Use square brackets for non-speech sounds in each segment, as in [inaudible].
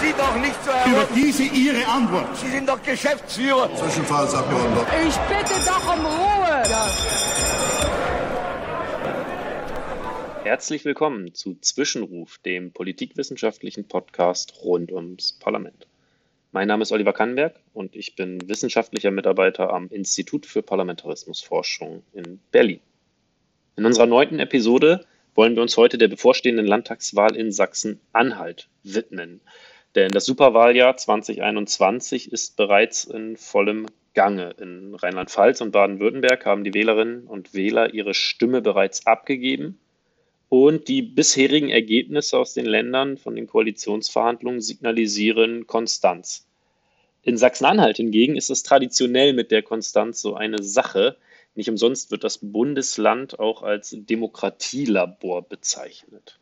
Sie doch nicht so Über diese Ihre Antwort. Sie sind doch Geschäftsführer. Zwischenfallsabgeordneter. Ich bitte doch um Ruhe. Ja. Herzlich willkommen zu Zwischenruf, dem politikwissenschaftlichen Podcast rund ums Parlament. Mein Name ist Oliver Kannberg und ich bin wissenschaftlicher Mitarbeiter am Institut für Parlamentarismusforschung in Berlin. In unserer neunten Episode wollen wir uns heute der bevorstehenden Landtagswahl in Sachsen-Anhalt widmen. Denn das Superwahljahr 2021 ist bereits in vollem Gange. In Rheinland-Pfalz und Baden-Württemberg haben die Wählerinnen und Wähler ihre Stimme bereits abgegeben. Und die bisherigen Ergebnisse aus den Ländern von den Koalitionsverhandlungen signalisieren Konstanz. In Sachsen-Anhalt hingegen ist es traditionell mit der Konstanz so eine Sache. Nicht umsonst wird das Bundesland auch als Demokratielabor bezeichnet.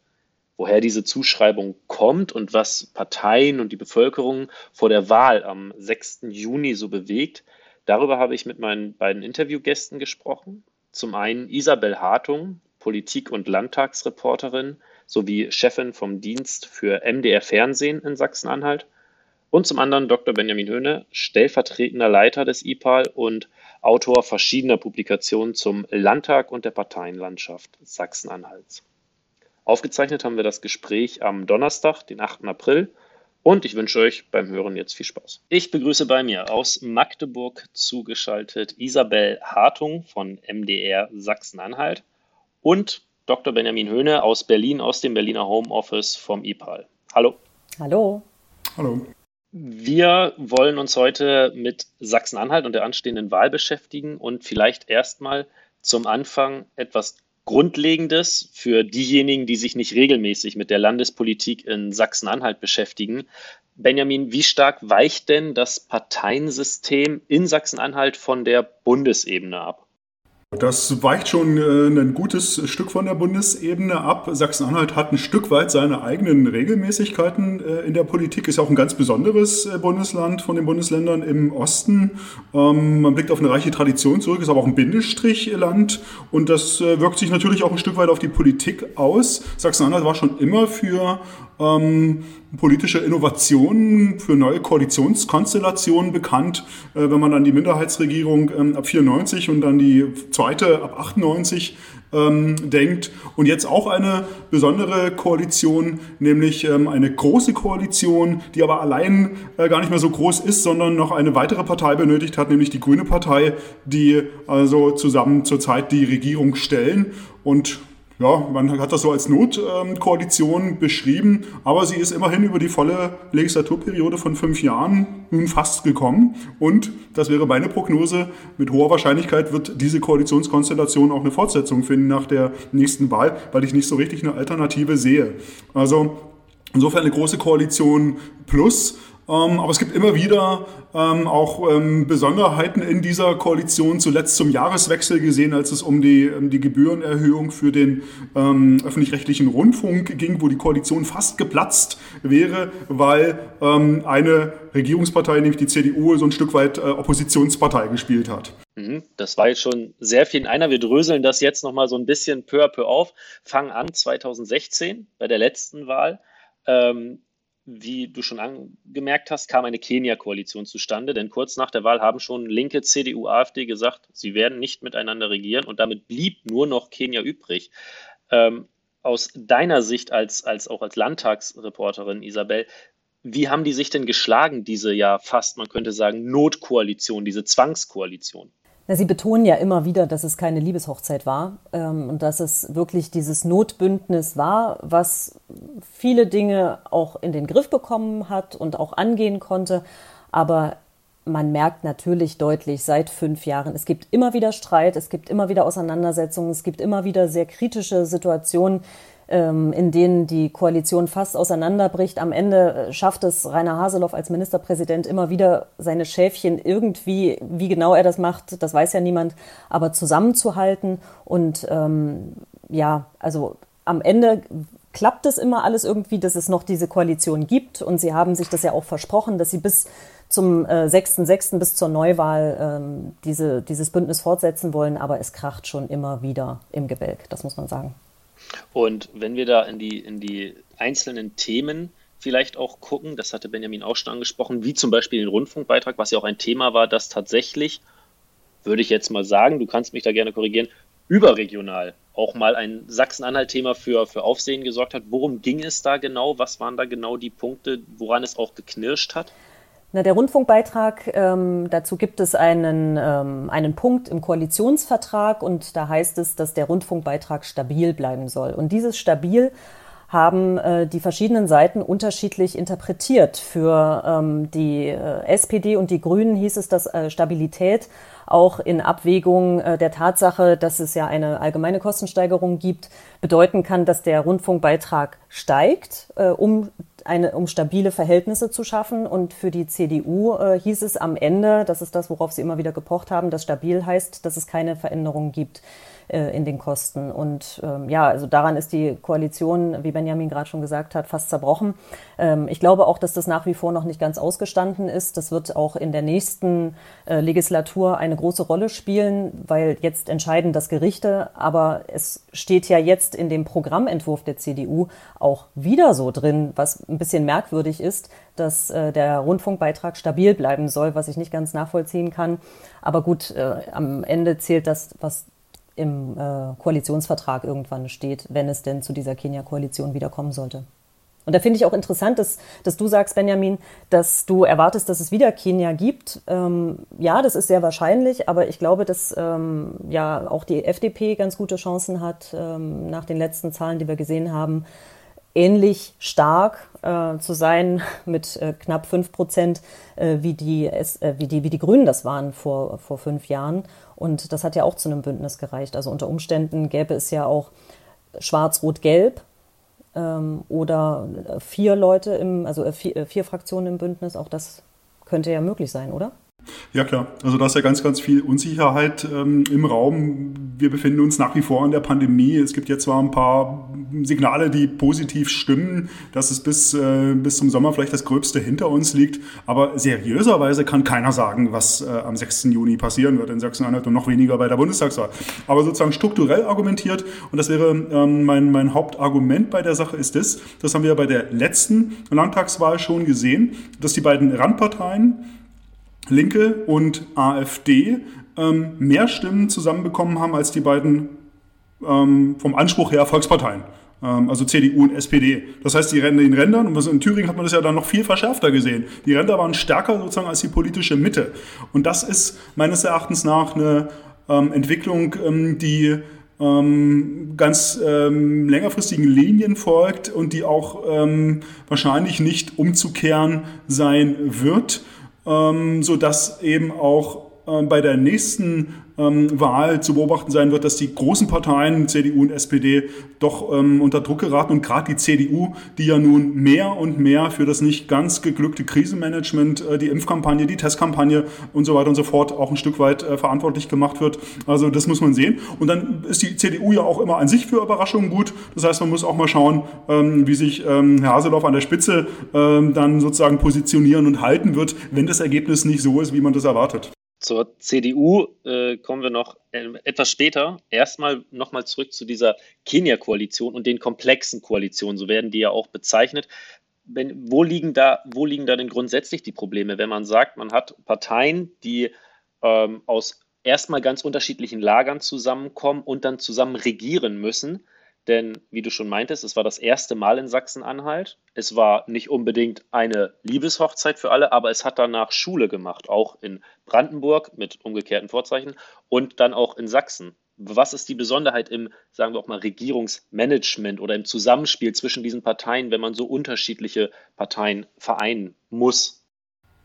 Woher diese Zuschreibung kommt und was Parteien und die Bevölkerung vor der Wahl am 6. Juni so bewegt, darüber habe ich mit meinen beiden Interviewgästen gesprochen. Zum einen Isabel Hartung, Politik- und Landtagsreporterin sowie Chefin vom Dienst für MDR Fernsehen in Sachsen-Anhalt. Und zum anderen Dr. Benjamin Höhne, stellvertretender Leiter des IPAL und Autor verschiedener Publikationen zum Landtag und der Parteienlandschaft Sachsen-Anhalts. Aufgezeichnet haben wir das Gespräch am Donnerstag, den 8. April. Und ich wünsche euch beim Hören jetzt viel Spaß. Ich begrüße bei mir aus Magdeburg zugeschaltet Isabel Hartung von MDR Sachsen-Anhalt und Dr. Benjamin Höhne aus Berlin, aus dem Berliner Homeoffice vom IPAL. Hallo. Hallo. Hallo. Wir wollen uns heute mit Sachsen-Anhalt und der anstehenden Wahl beschäftigen und vielleicht erstmal zum Anfang etwas Grundlegendes für diejenigen, die sich nicht regelmäßig mit der Landespolitik in Sachsen-Anhalt beschäftigen. Benjamin, wie stark weicht denn das Parteiensystem in Sachsen-Anhalt von der Bundesebene ab? Das weicht schon äh, ein gutes Stück von der Bundesebene ab. Sachsen-Anhalt hat ein Stück weit seine eigenen Regelmäßigkeiten äh, in der Politik, ist auch ein ganz besonderes äh, Bundesland von den Bundesländern im Osten. Ähm, man blickt auf eine reiche Tradition zurück, ist aber auch ein Bindestrichland und das wirkt sich natürlich auch ein Stück weit auf die Politik aus. Sachsen-Anhalt war schon immer für ähm, politische Innovationen für neue Koalitionskonstellationen bekannt. Äh, wenn man an die Minderheitsregierung ähm, ab 94 und dann die zweite ab 98 ähm, denkt. Und jetzt auch eine besondere Koalition, nämlich ähm, eine große Koalition, die aber allein äh, gar nicht mehr so groß ist, sondern noch eine weitere Partei benötigt hat, nämlich die Grüne Partei, die also zusammen zurzeit die Regierung stellen. Und ja, man hat das so als Notkoalition beschrieben, aber sie ist immerhin über die volle Legislaturperiode von fünf Jahren nun fast gekommen. Und das wäre meine Prognose, mit hoher Wahrscheinlichkeit wird diese Koalitionskonstellation auch eine Fortsetzung finden nach der nächsten Wahl, weil ich nicht so richtig eine Alternative sehe. Also insofern eine große Koalition plus. Ähm, aber es gibt immer wieder ähm, auch ähm, Besonderheiten in dieser Koalition, zuletzt zum Jahreswechsel gesehen, als es um die, um die Gebührenerhöhung für den ähm, öffentlich-rechtlichen Rundfunk ging, wo die Koalition fast geplatzt wäre, weil ähm, eine Regierungspartei, nämlich die CDU, so ein Stück weit äh, Oppositionspartei gespielt hat. Mhm, das war jetzt schon sehr viel in einer. Wir dröseln das jetzt nochmal so ein bisschen peu à peu auf. Fangen an 2016 bei der letzten Wahl. Ähm, wie du schon angemerkt hast, kam eine Kenia-Koalition zustande, denn kurz nach der Wahl haben schon linke CDU, AfD gesagt, sie werden nicht miteinander regieren und damit blieb nur noch Kenia übrig. Ähm, aus deiner Sicht als, als auch als Landtagsreporterin, Isabel, wie haben die sich denn geschlagen, diese ja fast, man könnte sagen, Notkoalition, diese Zwangskoalition? Na, Sie betonen ja immer wieder, dass es keine Liebeshochzeit war ähm, und dass es wirklich dieses Notbündnis war, was viele Dinge auch in den Griff bekommen hat und auch angehen konnte. Aber man merkt natürlich deutlich seit fünf Jahren, es gibt immer wieder Streit, es gibt immer wieder Auseinandersetzungen, es gibt immer wieder sehr kritische Situationen, in denen die Koalition fast auseinanderbricht. Am Ende äh, schafft es Rainer Haseloff als Ministerpräsident immer wieder seine Schäfchen irgendwie, wie genau er das macht, das weiß ja niemand, aber zusammenzuhalten. Und ähm, ja, also am Ende klappt es immer alles irgendwie, dass es noch diese Koalition gibt. Und sie haben sich das ja auch versprochen, dass sie bis zum äh, 6.6. bis zur Neuwahl ähm, diese, dieses Bündnis fortsetzen wollen. Aber es kracht schon immer wieder im Gebälk, das muss man sagen. Und wenn wir da in die, in die einzelnen Themen vielleicht auch gucken, das hatte Benjamin auch schon angesprochen, wie zum Beispiel den Rundfunkbeitrag, was ja auch ein Thema war, das tatsächlich, würde ich jetzt mal sagen, du kannst mich da gerne korrigieren, überregional auch mal ein Sachsen-Anhalt-Thema für, für Aufsehen gesorgt hat. Worum ging es da genau? Was waren da genau die Punkte, woran es auch geknirscht hat? Na, der Rundfunkbeitrag, ähm, dazu gibt es einen, ähm, einen Punkt im Koalitionsvertrag und da heißt es, dass der Rundfunkbeitrag stabil bleiben soll. Und dieses stabil haben äh, die verschiedenen Seiten unterschiedlich interpretiert. Für ähm, die äh, SPD und die Grünen hieß es, dass äh, Stabilität auch in Abwägung äh, der Tatsache, dass es ja eine allgemeine Kostensteigerung gibt, bedeuten kann, dass der Rundfunkbeitrag steigt, äh, um eine, um stabile Verhältnisse zu schaffen. Und für die CDU äh, hieß es am Ende, das ist das, worauf sie immer wieder gepocht haben, dass stabil heißt, dass es keine Veränderungen gibt in den Kosten. Und ähm, ja, also daran ist die Koalition, wie Benjamin gerade schon gesagt hat, fast zerbrochen. Ähm, ich glaube auch, dass das nach wie vor noch nicht ganz ausgestanden ist. Das wird auch in der nächsten äh, Legislatur eine große Rolle spielen, weil jetzt entscheiden das Gerichte. Aber es steht ja jetzt in dem Programmentwurf der CDU auch wieder so drin, was ein bisschen merkwürdig ist, dass äh, der Rundfunkbeitrag stabil bleiben soll, was ich nicht ganz nachvollziehen kann. Aber gut, äh, am Ende zählt das, was im äh, Koalitionsvertrag irgendwann steht, wenn es denn zu dieser Kenia-Koalition wiederkommen sollte. Und da finde ich auch interessant, dass, dass du sagst, Benjamin, dass du erwartest, dass es wieder Kenia gibt. Ähm, ja, das ist sehr wahrscheinlich, aber ich glaube, dass ähm, ja auch die FDP ganz gute Chancen hat, ähm, nach den letzten Zahlen, die wir gesehen haben, ähnlich stark äh, zu sein [laughs] mit äh, knapp fünf Prozent, äh, wie, die, äh, wie, die, wie die Grünen das waren vor, vor fünf Jahren. Und das hat ja auch zu einem Bündnis gereicht. Also unter Umständen gäbe es ja auch Schwarz-Rot-Gelb ähm, oder vier Leute im, also äh, vier, äh, vier Fraktionen im Bündnis. Auch das könnte ja möglich sein, oder? Ja klar, also da ist ja ganz, ganz viel Unsicherheit ähm, im Raum. Wir befinden uns nach wie vor in der Pandemie. Es gibt jetzt zwar ein paar Signale, die positiv stimmen, dass es bis, äh, bis zum Sommer vielleicht das Gröbste hinter uns liegt, aber seriöserweise kann keiner sagen, was äh, am 6. Juni passieren wird in Sachsen-Anhalt und noch weniger bei der Bundestagswahl. Aber sozusagen strukturell argumentiert, und das wäre ähm, mein, mein Hauptargument bei der Sache, ist das, das haben wir bei der letzten Landtagswahl schon gesehen, dass die beiden Randparteien, Linke und AfD ähm, mehr Stimmen zusammenbekommen haben als die beiden ähm, vom Anspruch her Volksparteien. Ähm, also CDU und SPD. Das heißt, die Ränder in Rändern, und in Thüringen hat man das ja dann noch viel verschärfter gesehen. Die Ränder waren stärker sozusagen als die politische Mitte. Und das ist meines Erachtens nach eine ähm, Entwicklung, ähm, die ähm, ganz ähm, längerfristigen Linien folgt und die auch ähm, wahrscheinlich nicht umzukehren sein wird ähm, sodass eben auch bei der nächsten ähm, Wahl zu beobachten sein wird, dass die großen Parteien, CDU und SPD, doch ähm, unter Druck geraten und gerade die CDU, die ja nun mehr und mehr für das nicht ganz geglückte Krisenmanagement, äh, die Impfkampagne, die Testkampagne und so weiter und so fort auch ein Stück weit äh, verantwortlich gemacht wird. Also das muss man sehen. Und dann ist die CDU ja auch immer an sich für Überraschungen gut. Das heißt, man muss auch mal schauen, ähm, wie sich ähm, Herr Haseloff an der Spitze ähm, dann sozusagen positionieren und halten wird, wenn das Ergebnis nicht so ist, wie man das erwartet. Zur CDU äh, kommen wir noch äh, etwas später. Erstmal nochmal zurück zu dieser Kenia-Koalition und den komplexen Koalitionen, so werden die ja auch bezeichnet. Wenn, wo, liegen da, wo liegen da denn grundsätzlich die Probleme, wenn man sagt, man hat Parteien, die ähm, aus erstmal ganz unterschiedlichen Lagern zusammenkommen und dann zusammen regieren müssen? Denn, wie du schon meintest, es war das erste Mal in Sachsen-Anhalt. Es war nicht unbedingt eine Liebeshochzeit für alle, aber es hat danach Schule gemacht, auch in Brandenburg mit umgekehrten Vorzeichen und dann auch in Sachsen. Was ist die Besonderheit im, sagen wir auch mal, Regierungsmanagement oder im Zusammenspiel zwischen diesen Parteien, wenn man so unterschiedliche Parteien vereinen muss?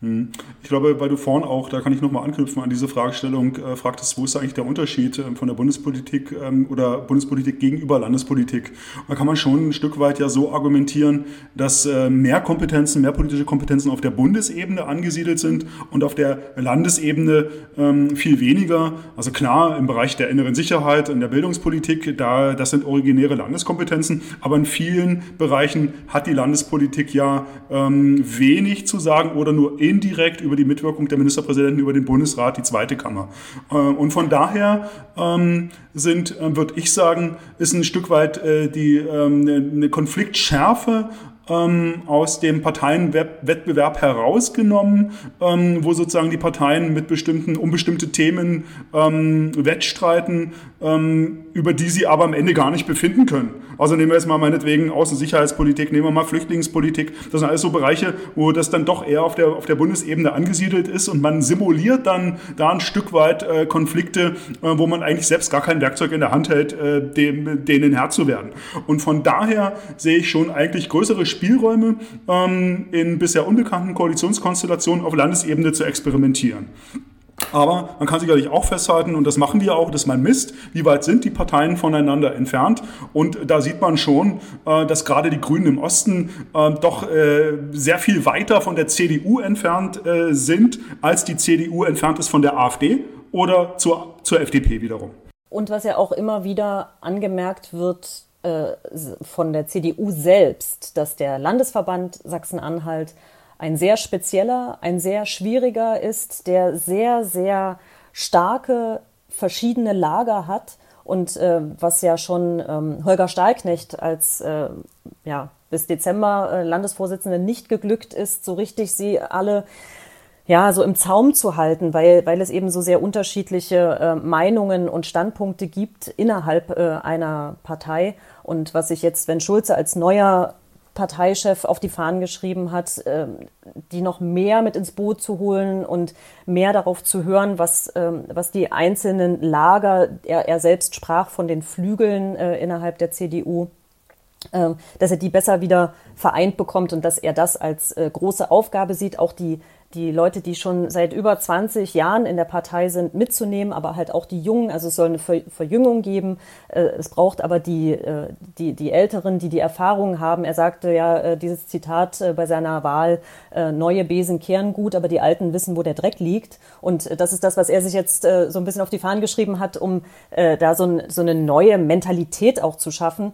Hm. Ich glaube, weil du vorhin auch, da kann ich nochmal anknüpfen an diese Fragestellung, äh, fragtest, wo ist eigentlich der Unterschied äh, von der Bundespolitik ähm, oder Bundespolitik gegenüber Landespolitik? Da kann man schon ein Stück weit ja so argumentieren, dass äh, mehr Kompetenzen, mehr politische Kompetenzen auf der Bundesebene angesiedelt sind und auf der Landesebene ähm, viel weniger. Also klar, im Bereich der inneren Sicherheit und der Bildungspolitik, da, das sind originäre Landeskompetenzen, aber in vielen Bereichen hat die Landespolitik ja ähm, wenig zu sagen oder nur indirekt über die Mitwirkung der Ministerpräsidenten über den Bundesrat die zweite Kammer. Äh, und von daher ähm, sind, äh, würde ich sagen, ist ein Stück weit äh, die ähm, eine Konfliktschärfe ähm, aus dem Parteienwettbewerb herausgenommen, wo sozusagen die Parteien mit bestimmten, um bestimmte Themen wettstreiten, über die sie aber am Ende gar nicht befinden können. Also nehmen wir jetzt mal meinetwegen Außensicherheitspolitik, nehmen wir mal Flüchtlingspolitik. Das sind alles so Bereiche, wo das dann doch eher auf der, auf der Bundesebene angesiedelt ist und man simuliert dann da ein Stück weit äh, Konflikte, äh, wo man eigentlich selbst gar kein Werkzeug in der Hand hält, äh, dem, denen Herr zu werden. Und von daher sehe ich schon eigentlich größere Spielräume ähm, in bisher unbekannten Koalitionskonstellationen auf Landesebene zu experimentieren. Aber man kann sicherlich auch festhalten, und das machen wir auch, dass man misst, wie weit sind die Parteien voneinander entfernt. Und da sieht man schon, äh, dass gerade die Grünen im Osten äh, doch äh, sehr viel weiter von der CDU entfernt sind, als die CDU entfernt ist von der AfD oder zur, zur FDP wiederum. Und was ja auch immer wieder angemerkt wird, äh, von der CDU selbst, dass der Landesverband Sachsen-Anhalt ein sehr spezieller, ein sehr schwieriger ist, der sehr, sehr starke verschiedene Lager hat und äh, was ja schon ähm, Holger Stahlknecht als äh, ja, bis Dezember äh, Landesvorsitzende nicht geglückt ist, so richtig sie alle ja, so im Zaum zu halten, weil, weil es eben so sehr unterschiedliche äh, Meinungen und Standpunkte gibt innerhalb äh, einer Partei. Und was sich jetzt, wenn Schulze als neuer Parteichef auf die Fahnen geschrieben hat, äh, die noch mehr mit ins Boot zu holen und mehr darauf zu hören, was, äh, was die einzelnen Lager, er, er selbst sprach von den Flügeln äh, innerhalb der CDU, ähm, dass er die besser wieder vereint bekommt und dass er das als äh, große Aufgabe sieht, auch die die Leute, die schon seit über 20 Jahren in der Partei sind, mitzunehmen, aber halt auch die Jungen. Also es soll eine Verjüngung geben. Äh, es braucht aber die, äh, die, die Älteren, die die Erfahrung haben. Er sagte ja äh, dieses Zitat bei seiner Wahl, neue Besen kehren gut, aber die Alten wissen, wo der Dreck liegt. Und das ist das, was er sich jetzt so ein bisschen auf die Fahnen geschrieben hat, um da so, ein, so eine neue Mentalität auch zu schaffen.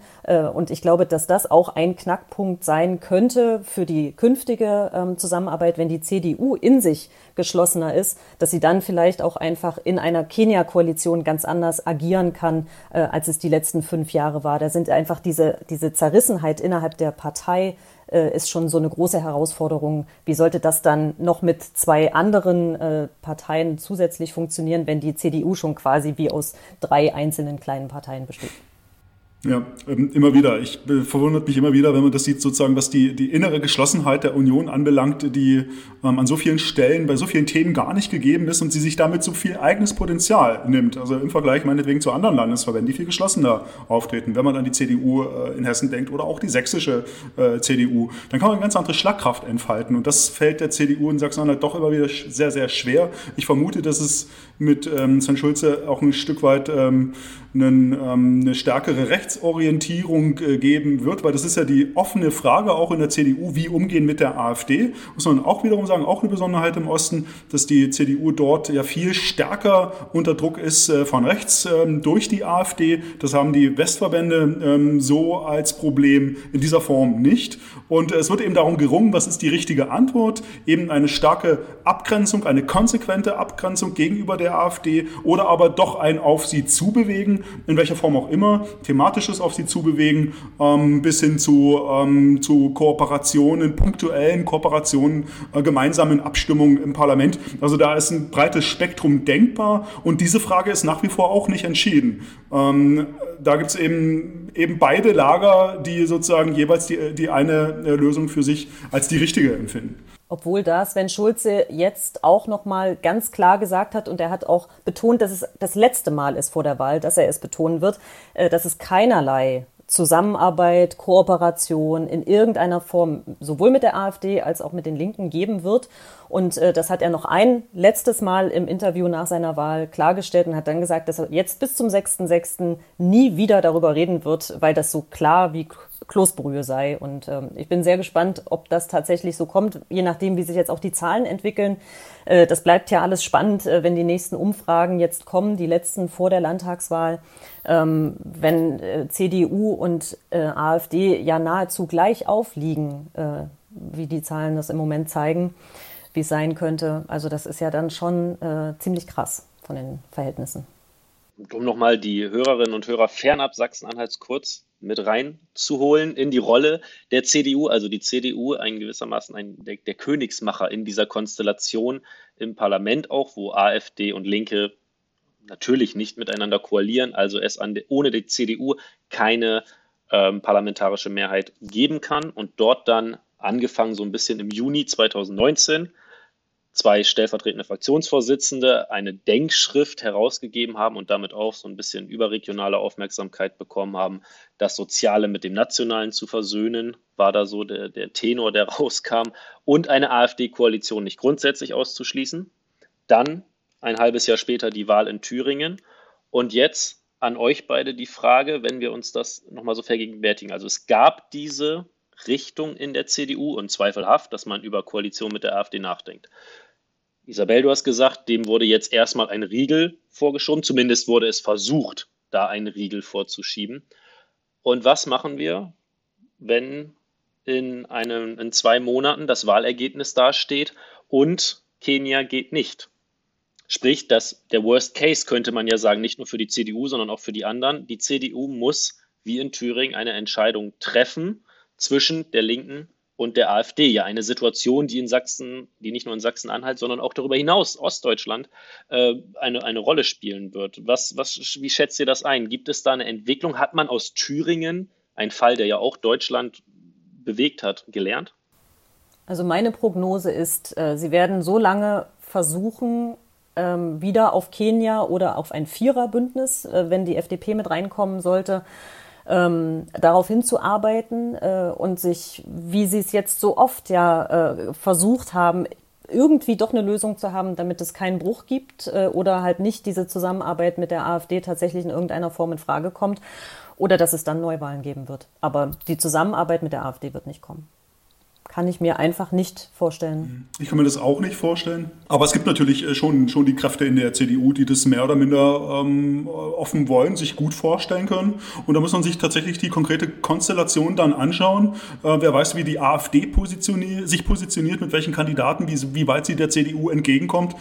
Und ich glaube, dass das auch ein Knackpunkt sein könnte für die künftige ähm, Zusammenarbeit, wenn die CDU in sich geschlossener ist, dass sie dann vielleicht auch einfach in einer Kenia-Koalition ganz anders agieren kann, äh, als es die letzten fünf Jahre war. Da sind einfach diese, diese Zerrissenheit innerhalb der Partei äh, ist schon so eine große Herausforderung. Wie sollte das dann noch mit zwei anderen äh, Parteien zusätzlich funktionieren, wenn die CDU schon quasi wie aus drei einzelnen kleinen Parteien besteht? Ja, ähm, immer wieder. Ich äh, verwundert mich immer wieder, wenn man das sieht, sozusagen, was die, die innere Geschlossenheit der Union anbelangt, die ähm, an so vielen Stellen bei so vielen Themen gar nicht gegeben ist und sie sich damit so viel eigenes Potenzial nimmt. Also im Vergleich meinetwegen zu anderen Landesverbänden, die viel geschlossener auftreten. Wenn man an die CDU äh, in Hessen denkt oder auch die sächsische äh, CDU, dann kann man eine ganz andere Schlagkraft entfalten. Und das fällt der CDU in Sachsen-Anhalt doch immer wieder sehr, sehr schwer. Ich vermute, dass es mit ähm, Sven Schulze auch ein Stück weit ähm, einen, ähm, eine stärkere Rechtsorientierung äh, geben wird, weil das ist ja die offene Frage auch in der CDU, wie umgehen mit der AfD. Muss man auch wiederum sagen, auch eine Besonderheit im Osten, dass die CDU dort ja viel stärker unter Druck ist äh, von rechts ähm, durch die AfD. Das haben die Westverbände ähm, so als Problem in dieser Form nicht. Und es wird eben darum gerungen, was ist die richtige Antwort? Eben eine starke Abgrenzung, eine konsequente Abgrenzung gegenüber der AfD oder aber doch ein auf sie zubewegen in welcher Form auch immer, thematisches auf sie zubewegen, ähm, bis hin zu, ähm, zu Kooperationen, punktuellen Kooperationen, äh, gemeinsamen Abstimmungen im Parlament. Also da ist ein breites Spektrum denkbar und diese Frage ist nach wie vor auch nicht entschieden. Ähm, da gibt es eben, eben beide Lager, die sozusagen jeweils die, die eine äh, Lösung für sich als die richtige empfinden. Obwohl da Sven Schulze jetzt auch nochmal ganz klar gesagt hat und er hat auch betont, dass es das letzte Mal ist vor der Wahl, dass er es betonen wird, äh, dass es keinerlei Zusammenarbeit, Kooperation in irgendeiner Form sowohl mit der AfD als auch mit den Linken geben wird. Und äh, das hat er noch ein letztes Mal im Interview nach seiner Wahl klargestellt und hat dann gesagt, dass er jetzt bis zum 6.6. nie wieder darüber reden wird, weil das so klar wie Kloßbrühe sei. Und ähm, ich bin sehr gespannt, ob das tatsächlich so kommt, je nachdem, wie sich jetzt auch die Zahlen entwickeln. Äh, das bleibt ja alles spannend, äh, wenn die nächsten Umfragen jetzt kommen, die letzten vor der Landtagswahl. Ähm, wenn äh, CDU und äh, AfD ja nahezu gleich aufliegen, äh, wie die Zahlen das im Moment zeigen, wie es sein könnte. Also das ist ja dann schon äh, ziemlich krass von den Verhältnissen. Um nochmal die Hörerinnen und Hörer fernab Sachsen-Anhalts kurz mit reinzuholen in die Rolle der CDU, also die CDU ein gewissermaßen ein, der, der Königsmacher in dieser Konstellation im Parlament auch, wo AfD und Linke natürlich nicht miteinander koalieren, also es an, ohne die CDU keine ähm, parlamentarische Mehrheit geben kann. Und dort dann angefangen so ein bisschen im Juni 2019 zwei stellvertretende Fraktionsvorsitzende eine Denkschrift herausgegeben haben und damit auch so ein bisschen überregionale Aufmerksamkeit bekommen haben, das Soziale mit dem Nationalen zu versöhnen, war da so der, der Tenor, der [laughs] rauskam, und eine AfD-Koalition nicht grundsätzlich auszuschließen. Dann ein halbes Jahr später die Wahl in Thüringen und jetzt an euch beide die Frage, wenn wir uns das nochmal so vergegenwärtigen. Also es gab diese Richtung in der CDU und zweifelhaft, dass man über Koalition mit der AfD nachdenkt. Isabel, du hast gesagt, dem wurde jetzt erstmal ein Riegel vorgeschoben, zumindest wurde es versucht, da einen Riegel vorzuschieben. Und was machen wir, wenn in, einem, in zwei Monaten das Wahlergebnis dasteht und Kenia geht nicht? Sprich, dass der Worst Case könnte man ja sagen, nicht nur für die CDU, sondern auch für die anderen. Die CDU muss, wie in Thüringen, eine Entscheidung treffen zwischen der Linken und der AfD. Ja, eine Situation, die in Sachsen, die nicht nur in Sachsen-Anhalt, sondern auch darüber hinaus, Ostdeutschland, äh, eine, eine Rolle spielen wird. Was, was, wie schätzt ihr das ein? Gibt es da eine Entwicklung? Hat man aus Thüringen, ein Fall, der ja auch Deutschland bewegt hat, gelernt? Also meine Prognose ist, äh, sie werden so lange versuchen, ähm, wieder auf Kenia oder auf ein Viererbündnis, äh, wenn die FDP mit reinkommen sollte, ähm, darauf hinzuarbeiten äh, und sich, wie sie es jetzt so oft ja äh, versucht haben, irgendwie doch eine Lösung zu haben, damit es keinen Bruch gibt äh, oder halt nicht diese Zusammenarbeit mit der AfD tatsächlich in irgendeiner Form in Frage kommt oder dass es dann Neuwahlen geben wird. Aber die Zusammenarbeit mit der AfD wird nicht kommen kann ich mir einfach nicht vorstellen. Ich kann mir das auch nicht vorstellen. Aber es gibt natürlich äh, schon, schon die Kräfte in der CDU, die das mehr oder minder ähm, offen wollen, sich gut vorstellen können. Und da muss man sich tatsächlich die konkrete Konstellation dann anschauen. Äh, wer weiß, wie die AfD positioniert, sich positioniert, mit welchen Kandidaten, wie, wie weit sie der CDU entgegenkommt.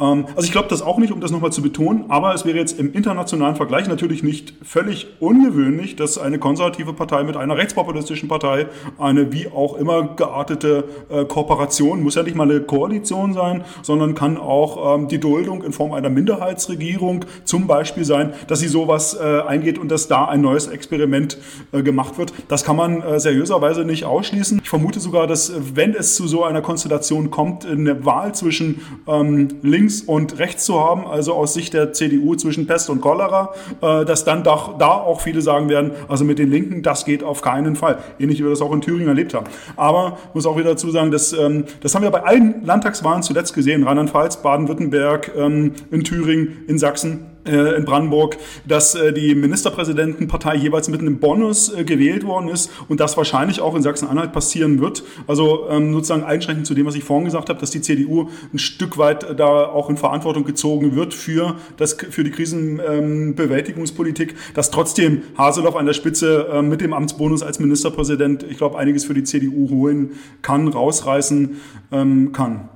Ähm, also ich glaube das auch nicht, um das nochmal zu betonen. Aber es wäre jetzt im internationalen Vergleich natürlich nicht völlig ungewöhnlich, dass eine konservative Partei mit einer rechtspopulistischen Partei eine wie auch immer geartete äh, Kooperation, muss ja nicht mal eine Koalition sein, sondern kann auch ähm, die Duldung in Form einer Minderheitsregierung zum Beispiel sein, dass sie sowas äh, eingeht und dass da ein neues Experiment äh, gemacht wird. Das kann man äh, seriöserweise nicht ausschließen. Ich vermute sogar, dass äh, wenn es zu so einer Konstellation kommt, eine Wahl zwischen ähm, links und rechts zu haben, also aus Sicht der CDU zwischen Pest und Cholera, äh, dass dann da, da auch viele sagen werden, also mit den Linken, das geht auf keinen Fall. Ähnlich wie wir das auch in Thüringen erlebt haben. Aber muss auch wieder dazu sagen, dass, ähm, das haben wir bei allen Landtagswahlen zuletzt gesehen, Rheinland-Pfalz, Baden-Württemberg, ähm, in Thüringen, in Sachsen, in Brandenburg, dass äh, die Ministerpräsidentenpartei jeweils mit einem Bonus äh, gewählt worden ist und das wahrscheinlich auch in Sachsen-Anhalt passieren wird. Also ähm, sozusagen einschränkend zu dem, was ich vorhin gesagt habe, dass die CDU ein Stück weit da auch in Verantwortung gezogen wird für, das, für die Krisenbewältigungspolitik, dass trotzdem Haseloff an der Spitze mit dem Amtsbonus als Ministerpräsident, ich glaube, einiges für die CDU holen kann, rausreißen ähm, kann.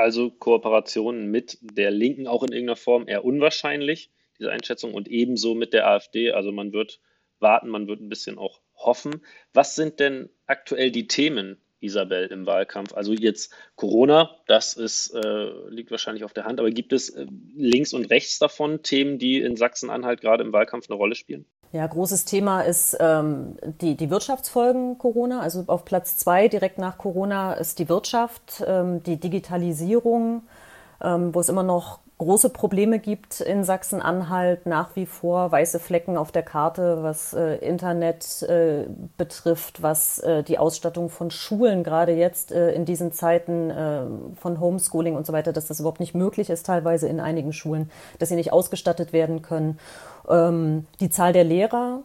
Also Kooperationen mit der Linken auch in irgendeiner Form eher unwahrscheinlich, diese Einschätzung, und ebenso mit der AfD. Also man wird warten, man wird ein bisschen auch hoffen. Was sind denn aktuell die Themen, Isabel, im Wahlkampf? Also jetzt Corona, das ist, äh, liegt wahrscheinlich auf der Hand, aber gibt es äh, links und rechts davon Themen, die in Sachsen-Anhalt gerade im Wahlkampf eine Rolle spielen? Ja, großes Thema ist ähm, die, die Wirtschaftsfolgen Corona. Also auf Platz zwei direkt nach Corona ist die Wirtschaft, ähm, die Digitalisierung, ähm, wo es immer noch große Probleme gibt in Sachsen-Anhalt, nach wie vor weiße Flecken auf der Karte, was äh, Internet äh, betrifft, was äh, die Ausstattung von Schulen gerade jetzt äh, in diesen Zeiten äh, von Homeschooling und so weiter, dass das überhaupt nicht möglich ist, teilweise in einigen Schulen, dass sie nicht ausgestattet werden können. Ähm, die Zahl der Lehrer,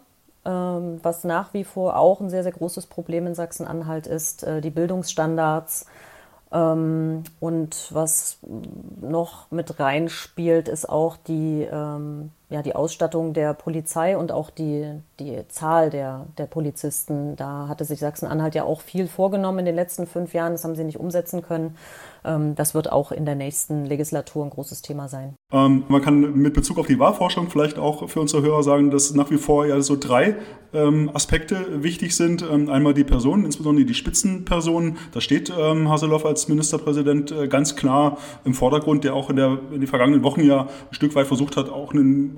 ähm, was nach wie vor auch ein sehr, sehr großes Problem in Sachsen-Anhalt ist, äh, die Bildungsstandards. Ähm, und was noch mit reinspielt, ist auch die, ähm, ja, die Ausstattung der Polizei und auch die, die Zahl der, der Polizisten. Da hatte sich Sachsen-Anhalt ja auch viel vorgenommen in den letzten fünf Jahren. Das haben sie nicht umsetzen können. Ähm, das wird auch in der nächsten Legislatur ein großes Thema sein. Ähm, man kann mit Bezug auf die Wahlforschung vielleicht auch für unsere Hörer sagen, dass nach wie vor ja so drei ähm, Aspekte wichtig sind. Ähm, einmal die Personen, insbesondere die Spitzenpersonen. Da steht ähm, Haseloff als Ministerpräsident äh, ganz klar im Vordergrund, der auch in, der, in den vergangenen Wochen ja ein Stück weit versucht hat, auch einen,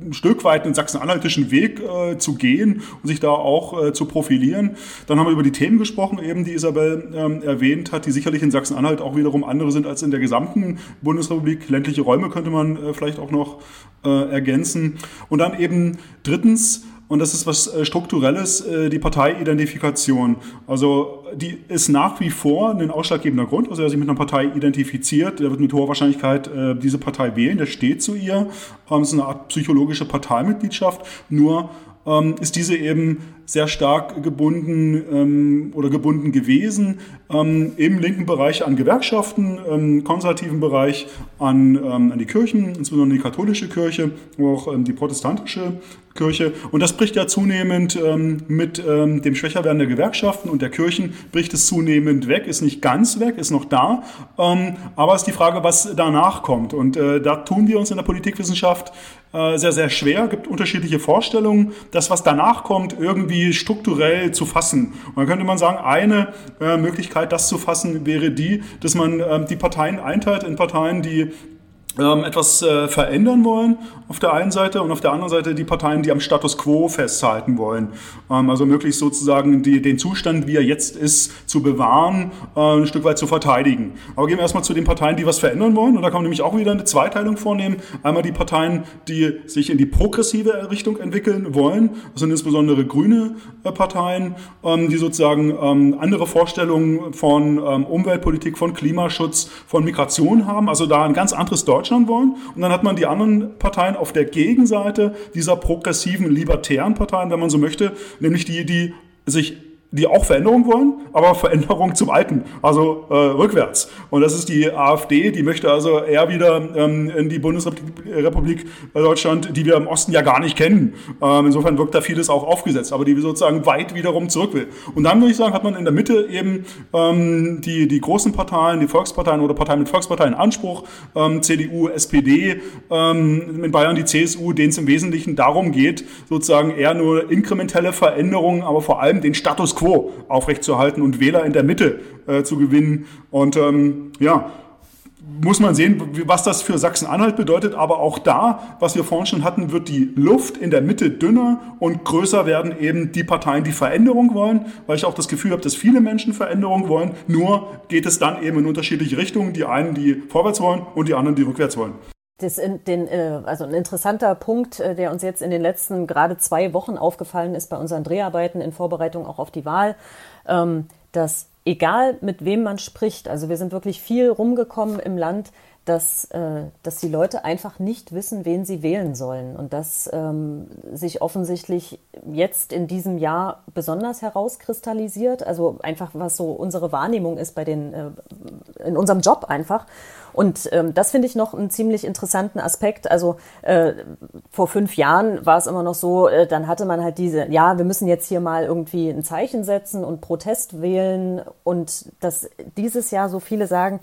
ein Stück weit einen sachsen-anhaltischen Weg äh, zu gehen und sich da auch äh, zu profilieren. Dann haben wir über die Themen gesprochen, eben die Isabel ähm, erwähnt hat, die sicherlich in Sachsen-Anhalt auch wiederum andere sind als in der gesamten Bundesrepublik. Ländliche Räume könnte man äh, vielleicht auch noch äh, ergänzen. Und dann eben drittens, und das ist was äh, Strukturelles, äh, die Parteiidentifikation. Also die ist nach wie vor ein ausschlaggebender Grund. Also wer sich mit einer Partei identifiziert, der wird mit hoher Wahrscheinlichkeit äh, diese Partei wählen, der steht zu ihr. Ähm, es ist eine Art psychologische Parteimitgliedschaft. Nur ähm, ist diese eben sehr stark gebunden ähm, oder gebunden gewesen ähm, im linken Bereich an Gewerkschaften, im konservativen Bereich an, ähm, an die Kirchen, insbesondere die katholische Kirche, auch ähm, die protestantische Kirche. Und das bricht ja zunehmend ähm, mit ähm, dem Schwächerwerden der Gewerkschaften und der Kirchen, bricht es zunehmend weg, ist nicht ganz weg, ist noch da. Ähm, aber es ist die Frage, was danach kommt. Und äh, da tun wir uns in der Politikwissenschaft äh, sehr, sehr schwer, gibt unterschiedliche Vorstellungen, das, was danach kommt, irgendwie strukturell zu fassen. Und dann könnte man sagen, eine äh, Möglichkeit, das zu fassen, wäre die, dass man äh, die Parteien einteilt in Parteien, die ähm, etwas äh, verändern wollen auf der einen Seite und auf der anderen Seite die Parteien, die am Status quo festhalten wollen. Ähm, also möglichst sozusagen die, den Zustand, wie er jetzt ist, zu bewahren, äh, ein Stück weit zu verteidigen. Aber gehen wir erstmal zu den Parteien, die was verändern wollen. Und da kann man nämlich auch wieder eine Zweiteilung vornehmen. Einmal die Parteien, die sich in die progressive Richtung entwickeln wollen. Das sind insbesondere grüne Parteien, ähm, die sozusagen ähm, andere Vorstellungen von ähm, Umweltpolitik, von Klimaschutz, von Migration haben. Also da ein ganz anderes Deutschland Deutschland wollen. Und dann hat man die anderen Parteien auf der Gegenseite dieser progressiven, libertären Parteien, wenn man so möchte, nämlich die, die sich die auch Veränderung wollen, aber Veränderung zum Alten, also äh, rückwärts. Und das ist die AfD, die möchte also eher wieder ähm, in die Bundesrepublik Deutschland, die wir im Osten ja gar nicht kennen. Ähm, insofern wirkt da vieles auch aufgesetzt, aber die sozusagen weit wiederum zurück will. Und dann würde ich sagen, hat man in der Mitte eben ähm, die, die großen Parteien, die Volksparteien oder Parteien mit Volksparteien Anspruch, ähm, CDU, SPD, ähm, in Bayern die CSU, denen es im Wesentlichen darum geht, sozusagen eher nur inkrementelle Veränderungen, aber vor allem den Status quo quo aufrechtzuerhalten und Wähler in der Mitte äh, zu gewinnen. Und ähm, ja, muss man sehen, was das für Sachsen-Anhalt bedeutet. Aber auch da, was wir vorhin schon hatten, wird die Luft in der Mitte dünner und größer werden eben die Parteien, die Veränderung wollen, weil ich auch das Gefühl habe, dass viele Menschen Veränderung wollen. Nur geht es dann eben in unterschiedliche Richtungen. Die einen, die vorwärts wollen und die anderen, die rückwärts wollen. Das in, den, äh, also ein interessanter Punkt, äh, der uns jetzt in den letzten gerade zwei Wochen aufgefallen ist bei unseren Dreharbeiten in Vorbereitung auch auf die Wahl, ähm, dass egal mit wem man spricht, also wir sind wirklich viel rumgekommen im Land, dass, äh, dass die Leute einfach nicht wissen, wen sie wählen sollen. Und das ähm, sich offensichtlich jetzt in diesem Jahr besonders herauskristallisiert. Also einfach, was so unsere Wahrnehmung ist bei den, äh, in unserem Job einfach. Und ähm, das finde ich noch einen ziemlich interessanten Aspekt. Also äh, vor fünf Jahren war es immer noch so, äh, dann hatte man halt diese, ja, wir müssen jetzt hier mal irgendwie ein Zeichen setzen und Protest wählen. Und dass dieses Jahr so viele sagen,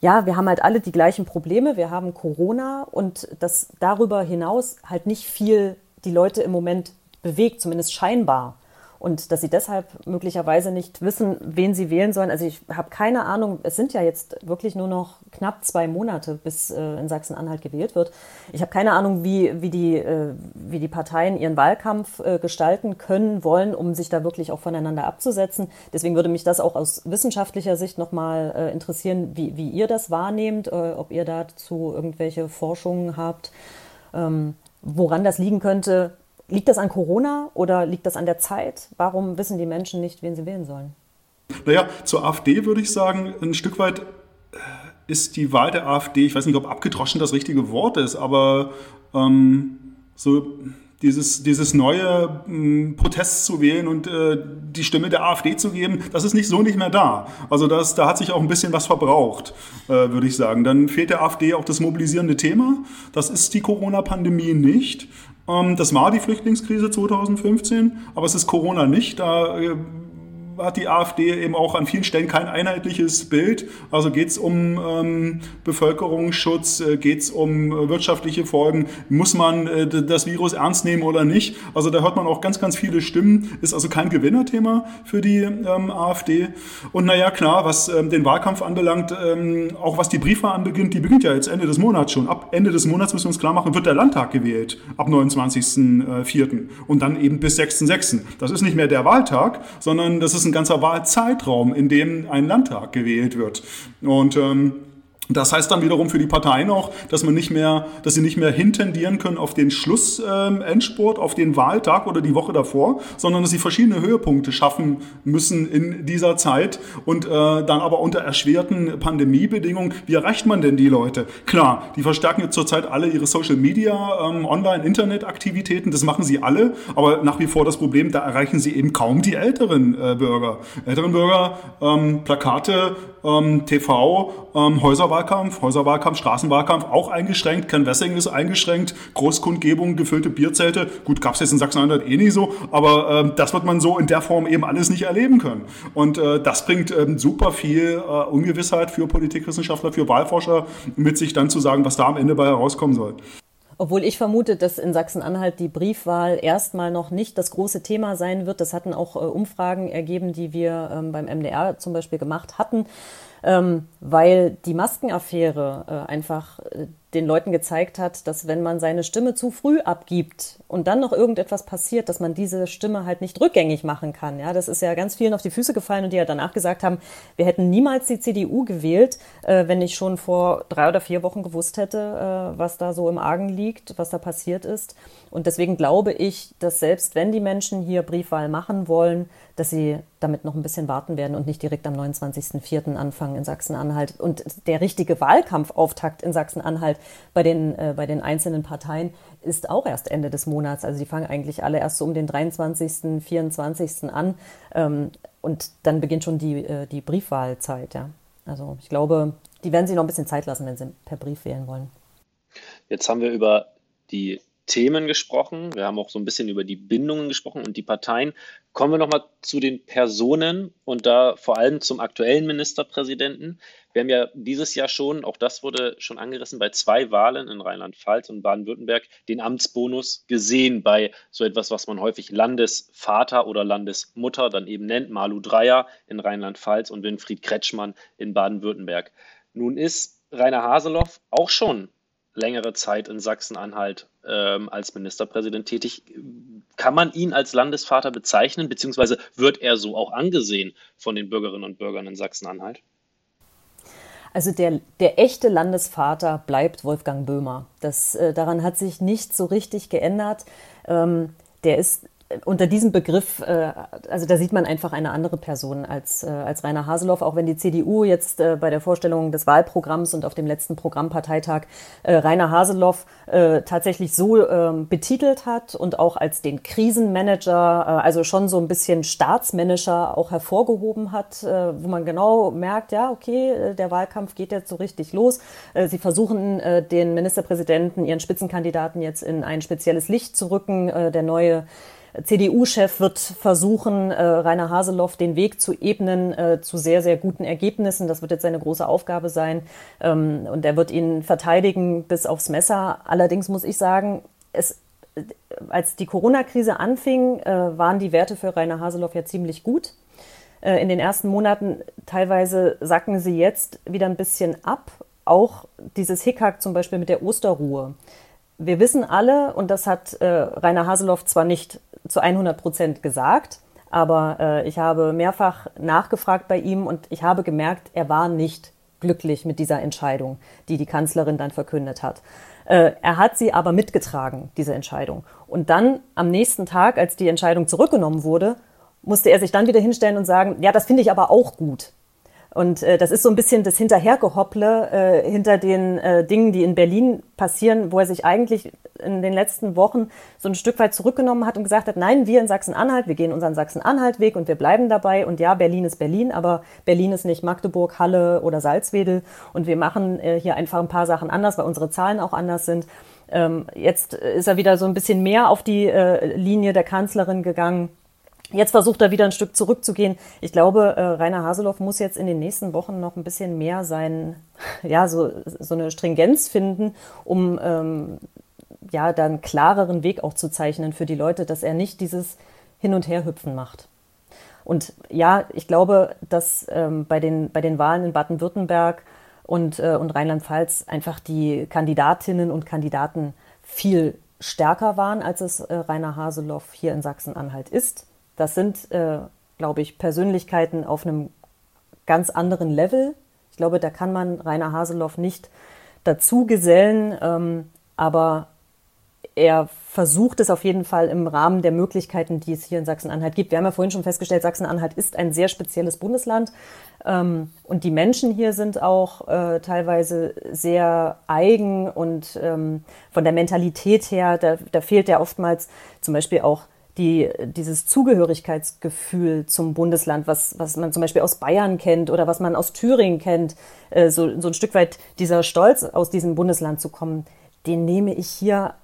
ja, wir haben halt alle die gleichen Probleme. Wir haben Corona und dass darüber hinaus halt nicht viel die Leute im Moment bewegt, zumindest scheinbar und dass sie deshalb möglicherweise nicht wissen, wen sie wählen sollen. Also ich habe keine Ahnung, es sind ja jetzt wirklich nur noch knapp zwei Monate, bis äh, in Sachsen-Anhalt gewählt wird. Ich habe keine Ahnung, wie, wie, die, äh, wie die Parteien ihren Wahlkampf äh, gestalten können, wollen, um sich da wirklich auch voneinander abzusetzen. Deswegen würde mich das auch aus wissenschaftlicher Sicht nochmal äh, interessieren, wie, wie ihr das wahrnehmt, äh, ob ihr dazu irgendwelche Forschungen habt, ähm, woran das liegen könnte, Liegt das an Corona oder liegt das an der Zeit? Warum wissen die Menschen nicht, wen sie wählen sollen? Naja, zur AfD würde ich sagen, ein Stück weit äh, ist die Wahl der AfD, ich weiß nicht, ob abgedroschen das richtige Wort ist, aber ähm, so dieses, dieses neue mh, Protest zu wählen und äh, die Stimme der AfD zu geben, das ist nicht so nicht mehr da. Also das, da hat sich auch ein bisschen was verbraucht, äh, würde ich sagen. Dann fehlt der AfD auch das mobilisierende Thema. Das ist die Corona-Pandemie nicht. Ähm, das war die Flüchtlingskrise 2015, aber es ist Corona nicht. Da äh, hat die AfD eben auch an vielen Stellen kein einheitliches Bild. Also geht es um ähm, Bevölkerungsschutz, äh, geht es um äh, wirtschaftliche Folgen, muss man äh, das Virus ernst nehmen oder nicht. Also da hört man auch ganz, ganz viele Stimmen, ist also kein Gewinnerthema für die ähm, AfD. Und naja, klar, was ähm, den Wahlkampf anbelangt, ähm, auch was die Briefwahl anbeginnt, die beginnt ja jetzt Ende des Monats schon. Ab Ende des Monats müssen wir uns klar machen, wird der Landtag gewählt, ab 29.04. Und dann eben bis 6.06. Das ist nicht mehr der Wahltag, sondern das ist ein ganzer Wahlzeitraum, in dem ein Landtag gewählt wird. Und ähm, das heißt dann wiederum für die Parteien auch, dass man nicht mehr, dass sie nicht mehr hintendieren können auf den Schlussendspurt, ähm, auf den Wahltag oder die Woche davor, sondern dass sie verschiedene Höhepunkte schaffen müssen in dieser Zeit und äh, dann aber unter erschwerten Pandemiebedingungen. Wie erreicht man denn die Leute? Klar, die verstärken jetzt zurzeit alle ihre Social Media, ähm, Online, Internet-Aktivitäten, das machen sie alle, aber nach wie vor das Problem, da erreichen sie eben kaum die älteren äh, Bürger. Älteren Bürger, ähm, Plakate, ähm, TV, ähm, Häuserwahlkampf, Häuserwahlkampf, Straßenwahlkampf auch eingeschränkt, Canvassing ist eingeschränkt, Großkundgebungen, gefüllte Bierzelte. Gut, gab es jetzt in Sachsen-Anhalt eh nicht so, aber ähm, das wird man so in der Form eben alles nicht erleben können. Und äh, das bringt ähm, super viel äh, Ungewissheit für Politikwissenschaftler, für Wahlforscher mit sich dann zu sagen, was da am Ende bei herauskommen soll. Obwohl ich vermute, dass in Sachsen-Anhalt die Briefwahl erstmal noch nicht das große Thema sein wird. Das hatten auch äh, Umfragen ergeben, die wir ähm, beim MDR zum Beispiel gemacht hatten ähm, weil die Maskenaffäre äh, einfach äh, den Leuten gezeigt hat, dass wenn man seine Stimme zu früh abgibt und dann noch irgendetwas passiert, dass man diese Stimme halt nicht rückgängig machen kann. Ja, das ist ja ganz vielen auf die Füße gefallen und die ja danach gesagt haben, wir hätten niemals die CDU gewählt, äh, wenn ich schon vor drei oder vier Wochen gewusst hätte, äh, was da so im Argen liegt, was da passiert ist. Und deswegen glaube ich, dass selbst wenn die Menschen hier Briefwahl machen wollen, dass sie damit noch ein bisschen warten werden und nicht direkt am 29.04. anfangen in Sachsen-Anhalt. Und der richtige Wahlkampfauftakt in Sachsen-Anhalt bei den, äh, bei den einzelnen Parteien ist auch erst Ende des Monats. Also die fangen eigentlich alle erst so um den 23., 24. an. Ähm, und dann beginnt schon die, äh, die Briefwahlzeit. Ja. Also ich glaube, die werden sich noch ein bisschen Zeit lassen, wenn sie per Brief wählen wollen. Jetzt haben wir über die Themen gesprochen. Wir haben auch so ein bisschen über die Bindungen gesprochen und die Parteien. Kommen wir nochmal zu den Personen und da vor allem zum aktuellen Ministerpräsidenten. Wir haben ja dieses Jahr schon, auch das wurde schon angerissen, bei zwei Wahlen in Rheinland-Pfalz und Baden-Württemberg den Amtsbonus gesehen bei so etwas, was man häufig Landesvater oder Landesmutter dann eben nennt, Malu Dreyer in Rheinland-Pfalz und Winfried Kretschmann in Baden-Württemberg. Nun ist Rainer Haseloff auch schon längere Zeit in Sachsen-Anhalt ähm, als Ministerpräsident tätig. Kann man ihn als Landesvater bezeichnen, beziehungsweise wird er so auch angesehen von den Bürgerinnen und Bürgern in Sachsen-Anhalt? Also der, der echte Landesvater bleibt Wolfgang Böhmer. Das, äh, daran hat sich nichts so richtig geändert. Ähm, der ist unter diesem Begriff, äh, also da sieht man einfach eine andere Person als, äh, als Rainer Haseloff, auch wenn die CDU jetzt äh, bei der Vorstellung des Wahlprogramms und auf dem letzten Programmparteitag äh, Rainer Haseloff äh, tatsächlich so äh, betitelt hat und auch als den Krisenmanager, äh, also schon so ein bisschen Staatsmanager auch hervorgehoben hat, äh, wo man genau merkt, ja, okay, äh, der Wahlkampf geht jetzt so richtig los. Äh, sie versuchen, äh, den Ministerpräsidenten, ihren Spitzenkandidaten jetzt in ein spezielles Licht zu rücken. Äh, der neue CDU-Chef wird versuchen, äh, Rainer Haseloff den Weg zu ebnen äh, zu sehr, sehr guten Ergebnissen. Das wird jetzt seine große Aufgabe sein. Ähm, und er wird ihn verteidigen bis aufs Messer. Allerdings muss ich sagen, es, als die Corona-Krise anfing, äh, waren die Werte für Rainer Haseloff ja ziemlich gut. Äh, in den ersten Monaten teilweise sacken sie jetzt wieder ein bisschen ab. Auch dieses Hickhack zum Beispiel mit der Osterruhe wir wissen alle, und das hat äh, Rainer Haseloff zwar nicht zu 100 Prozent gesagt. Aber äh, ich habe mehrfach nachgefragt bei ihm und ich habe gemerkt, er war nicht glücklich mit dieser Entscheidung, die die Kanzlerin dann verkündet hat. Äh, er hat sie aber mitgetragen, diese Entscheidung. Und dann am nächsten Tag, als die Entscheidung zurückgenommen wurde, musste er sich dann wieder hinstellen und sagen, ja, das finde ich aber auch gut. Und äh, das ist so ein bisschen das Hinterhergehopple äh, hinter den äh, Dingen, die in Berlin passieren, wo er sich eigentlich in den letzten Wochen so ein Stück weit zurückgenommen hat und gesagt hat, nein, wir in Sachsen-Anhalt, wir gehen unseren Sachsen-Anhalt-Weg und wir bleiben dabei. Und ja, Berlin ist Berlin, aber Berlin ist nicht Magdeburg, Halle oder Salzwedel. Und wir machen äh, hier einfach ein paar Sachen anders, weil unsere Zahlen auch anders sind. Ähm, jetzt ist er wieder so ein bisschen mehr auf die äh, Linie der Kanzlerin gegangen Jetzt versucht er wieder ein Stück zurückzugehen. Ich glaube, äh, Rainer Haseloff muss jetzt in den nächsten Wochen noch ein bisschen mehr sein, [laughs] ja, so, so eine Stringenz finden, um ähm, ja, da einen klareren Weg auch zu zeichnen für die Leute, dass er nicht dieses Hin- und Herhüpfen macht. Und ja, ich glaube, dass ähm, bei, den, bei den Wahlen in Baden-Württemberg und, äh, und Rheinland-Pfalz einfach die Kandidatinnen und Kandidaten viel stärker waren, als es äh, Rainer Haseloff hier in Sachsen-Anhalt ist. Das sind, äh, glaube ich, Persönlichkeiten auf einem ganz anderen Level. Ich glaube, da kann man Rainer Haseloff nicht dazu gesellen, ähm, aber er versucht es auf jeden Fall im Rahmen der Möglichkeiten, die es hier in Sachsen-Anhalt gibt. Wir haben ja vorhin schon festgestellt, Sachsen-Anhalt ist ein sehr spezielles Bundesland ähm, und die Menschen hier sind auch äh, teilweise sehr eigen und ähm, von der Mentalität her, da, da fehlt ja oftmals zum Beispiel auch die, dieses Zugehörigkeitsgefühl zum Bundesland, was, was man zum Beispiel aus Bayern kennt oder was man aus Thüringen kennt, äh, so, so ein Stück weit dieser Stolz aus diesem Bundesland zu kommen, den nehme ich hier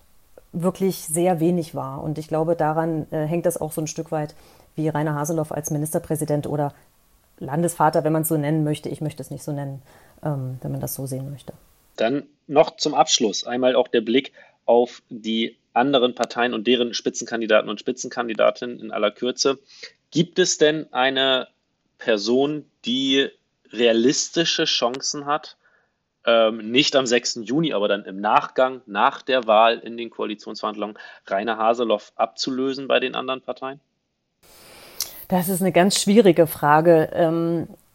wirklich sehr wenig wahr. Und ich glaube, daran äh, hängt das auch so ein Stück weit, wie Rainer Haseloff als Ministerpräsident oder Landesvater, wenn man es so nennen möchte. Ich möchte es nicht so nennen, ähm, wenn man das so sehen möchte. Dann noch zum Abschluss einmal auch der Blick auf die anderen Parteien und deren Spitzenkandidaten und Spitzenkandidatinnen in aller Kürze. Gibt es denn eine Person, die realistische Chancen hat, ähm, nicht am 6. Juni, aber dann im Nachgang, nach der Wahl in den Koalitionsverhandlungen, Rainer Haseloff abzulösen bei den anderen Parteien? Das ist eine ganz schwierige Frage.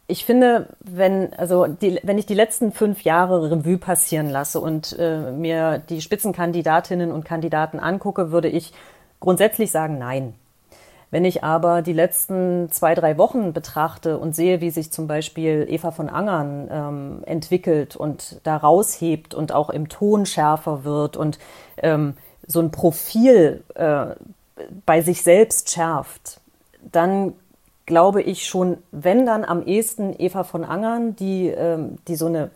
Ich finde, wenn, also die, wenn ich die letzten fünf Jahre Revue passieren lasse und äh, mir die Spitzenkandidatinnen und Kandidaten angucke, würde ich grundsätzlich sagen, nein. Wenn ich aber die letzten zwei, drei Wochen betrachte und sehe, wie sich zum Beispiel Eva von Angern ähm, entwickelt und da raushebt und auch im Ton schärfer wird und ähm, so ein Profil äh, bei sich selbst schärft, dann glaube ich schon, wenn dann am ehesten Eva von Angern, die, ähm, die so eine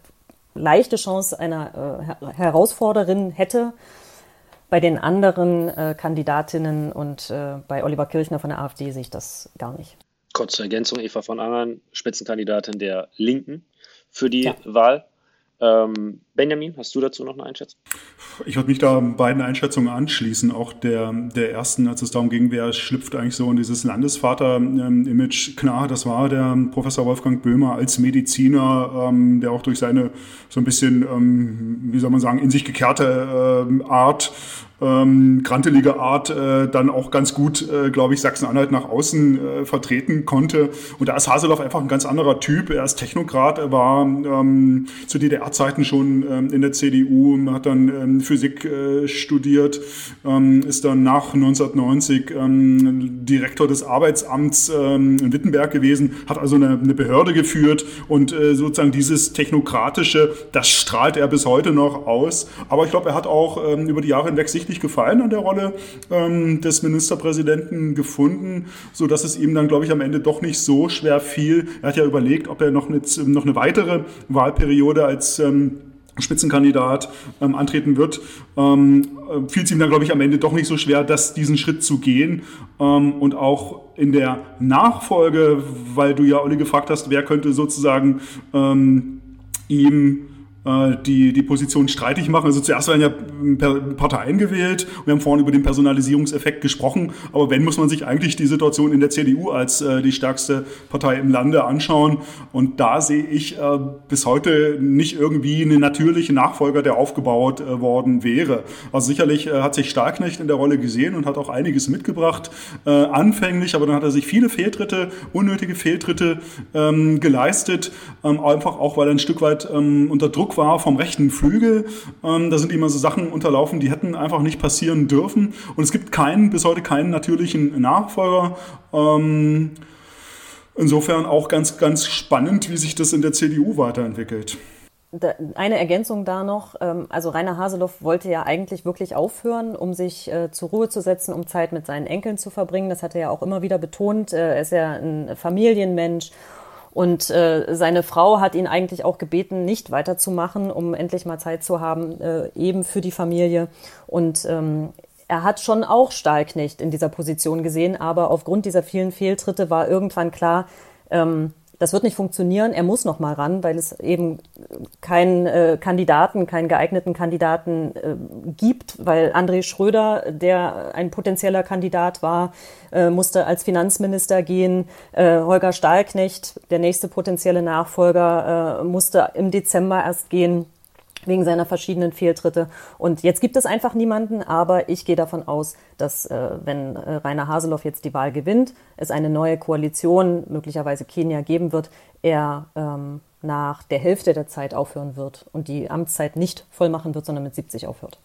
leichte Chance einer äh, Herausforderin hätte. Bei den anderen äh, Kandidatinnen und äh, bei Oliver Kirchner von der AfD sehe ich das gar nicht. Kurze Ergänzung, Eva von Angern, Spitzenkandidatin der Linken für die ja. Wahl. Ähm, Benjamin, hast du dazu noch eine Einschätzung? Ich würde mich da beiden Einschätzungen anschließen. Auch der, der ersten, als es darum ging, wer schlüpft eigentlich so in dieses Landesvater-Image. Klar, das war der Professor Wolfgang Böhmer als Mediziner, ähm, der auch durch seine so ein bisschen, ähm, wie soll man sagen, in sich gekehrte äh, Art ähm, grantelige Art äh, dann auch ganz gut, äh, glaube ich, Sachsen-Anhalt nach außen äh, vertreten konnte. Und da ist Haseloff einfach ein ganz anderer Typ. Er ist Technokrat, er war ähm, zu DDR-Zeiten schon ähm, in der CDU, hat dann ähm, Physik äh, studiert, ähm, ist dann nach 1990 ähm, Direktor des Arbeitsamts ähm, in Wittenberg gewesen, hat also eine, eine Behörde geführt und äh, sozusagen dieses Technokratische, das strahlt er bis heute noch aus. Aber ich glaube, er hat auch über die Jahre hinweg sichtlich Gefallen an der Rolle des Ministerpräsidenten gefunden, so dass es ihm dann, glaube ich, am Ende doch nicht so schwer fiel. Er hat ja überlegt, ob er noch eine, noch eine weitere Wahlperiode als ähm, Spitzenkandidat ähm, antreten wird, ähm, äh, fiel es ihm dann, glaube ich, am Ende doch nicht so schwer, das, diesen Schritt zu gehen. Ähm, und auch in der Nachfolge, weil du ja, Olli, gefragt hast, wer könnte sozusagen ähm, ihm die, die Position streitig machen. Also zuerst werden ja Parteien gewählt. Wir haben vorhin über den Personalisierungseffekt gesprochen. Aber wenn, muss man sich eigentlich die Situation in der CDU als äh, die stärkste Partei im Lande anschauen. Und da sehe ich äh, bis heute nicht irgendwie einen natürlichen Nachfolger, der aufgebaut äh, worden wäre. Also sicherlich äh, hat sich Starknecht in der Rolle gesehen und hat auch einiges mitgebracht, äh, anfänglich. Aber dann hat er sich viele Fehltritte, unnötige Fehltritte ähm, geleistet. Ähm, einfach auch, weil er ein Stück weit ähm, unter Druck Druck war vom rechten Flügel. Ähm, da sind immer so Sachen unterlaufen, die hätten einfach nicht passieren dürfen. Und es gibt keinen, bis heute keinen natürlichen Nachfolger. Ähm, Insofern auch ganz, ganz spannend, wie sich das in der CDU weiterentwickelt. Eine Ergänzung da noch. Ähm, also Rainer Haseloff wollte ja eigentlich wirklich aufhören, um sich äh, zur Ruhe zu setzen, um Zeit mit seinen Enkeln zu verbringen. Das hat er ja auch immer wieder betont. Äh, er ist ja ein Familienmensch. Und äh, seine Frau hat ihn eigentlich auch gebeten, nicht weiterzumachen, um endlich mal Zeit zu haben, eben für die Familie. Und ähm, er hat schon auch Stahlknecht in dieser Position gesehen, aber aufgrund dieser vielen Fehltritte war irgendwann klar, ähm, das wird nicht funktionieren. Er muss noch mal ran, weil es eben keinen äh, Kandidaten, keinen geeigneten Kandidaten äh, gibt, weil André Schröder, der ein potenzieller Kandidat war, äh, musste als Finanzminister gehen. Äh, Holger Stahlknecht, der nächste potenzielle Nachfolger, äh, musste im Dezember erst gehen wegen seiner verschiedenen Fehltritte. Und jetzt gibt es einfach niemanden, aber ich gehe davon aus, dass äh, wenn äh, Rainer Haseloff jetzt die Wahl gewinnt, es eine neue Koalition, möglicherweise Kenia, geben wird, er ähm, nach der Hälfte der Zeit aufhören wird und die Amtszeit nicht voll machen wird, sondern mit 70 aufhört.